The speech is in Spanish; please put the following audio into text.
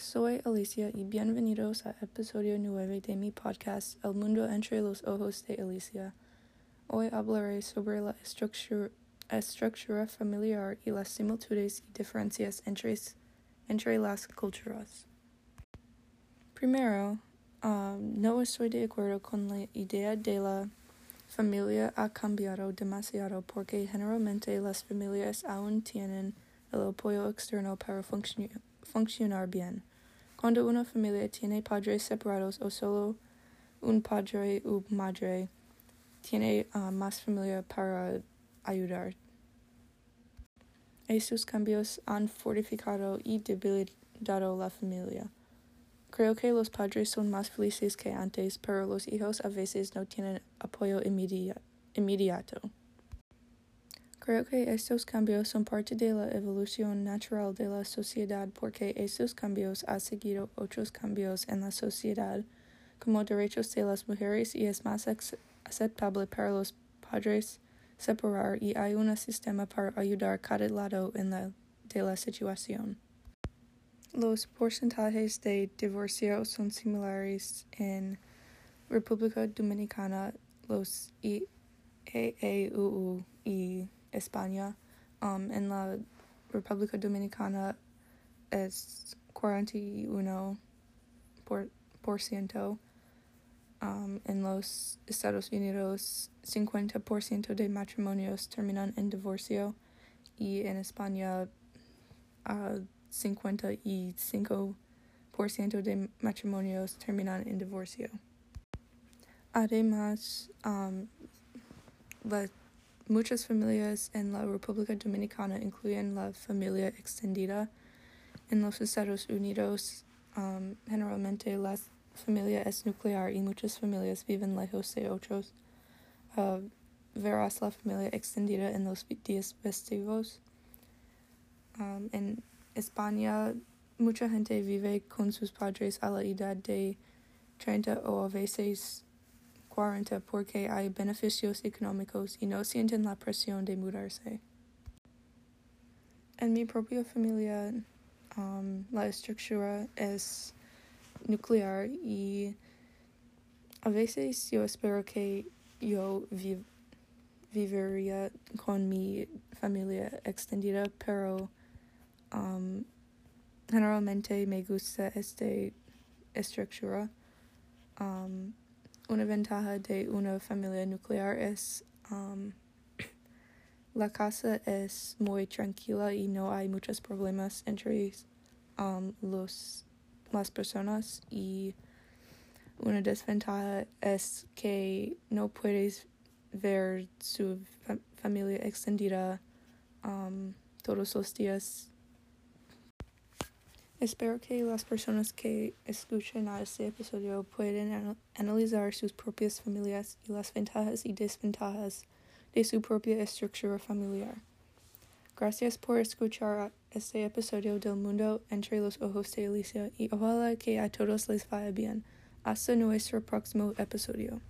soy Alicia y bienvenidos a episodio 9 de mi podcast El mundo entre los ojos de Alicia. Hoy hablaré sobre la estructura, familiar y las similitudes y diferencias entre, entre las culturas. Primero, um, no estoy de acuerdo con la idea de la familia ha cambiado demasiado porque generalmente las familias aún tienen el apoyo externo para funcionar bien. Cuando una familia tiene padres separados o solo un padre u madre, tiene uh, más familia para ayudar. Estos cambios han fortificado y debilitado la familia. Creo que los padres son más felices que antes, pero los hijos a veces no tienen apoyo inmediato. Creo que estos cambios son parte de la evolución natural de la sociedad porque estos cambios han seguido otros cambios en la sociedad, como derechos de las mujeres y es más aceptable para los padres separar y hay un sistema para ayudar cada lado en la, de la situación. Los porcentajes de divorcio son similares en República Dominicana, los EAUU y España. Um, en la República Dominicana es 41%. Por, por ciento. Um, en los Estados Unidos, 50% de matrimonios terminan en divorcio y en España, uh, 55% de matrimonios terminan en divorcio. Además, um, la, muchas familias en la República Dominicana incluyen la familia extendida. En los Estados Unidos, um, generalmente la familia es nuclear y muchas familias viven lejos de otros. Uh, verás la familia extendida en los días festivos. Um, en España, mucha gente vive con sus padres a la edad de 30 o a veces 40 porque hay beneficios económicos y no sienten la presión de mudarse. En mi propia familia, um, la estructura es nuclear y a veces yo espero que yo viviría con mi familia extendida, pero Um, generalmente me gusta esta estructura. Um, una ventaja de una familia nuclear es um, la casa es muy tranquila y no hay muchos problemas entre um, los, las personas. Y una desventaja es que no puedes ver su fa familia extendida um, todos los días Espero que las personas que escuchen este episodio puedan analizar sus propias familias y las ventajas y desventajas de su propia estructura familiar. Gracias por escuchar este episodio del mundo entre los ojos de Alicia y ojalá que a todos les vaya bien. Hasta nuestro próximo episodio.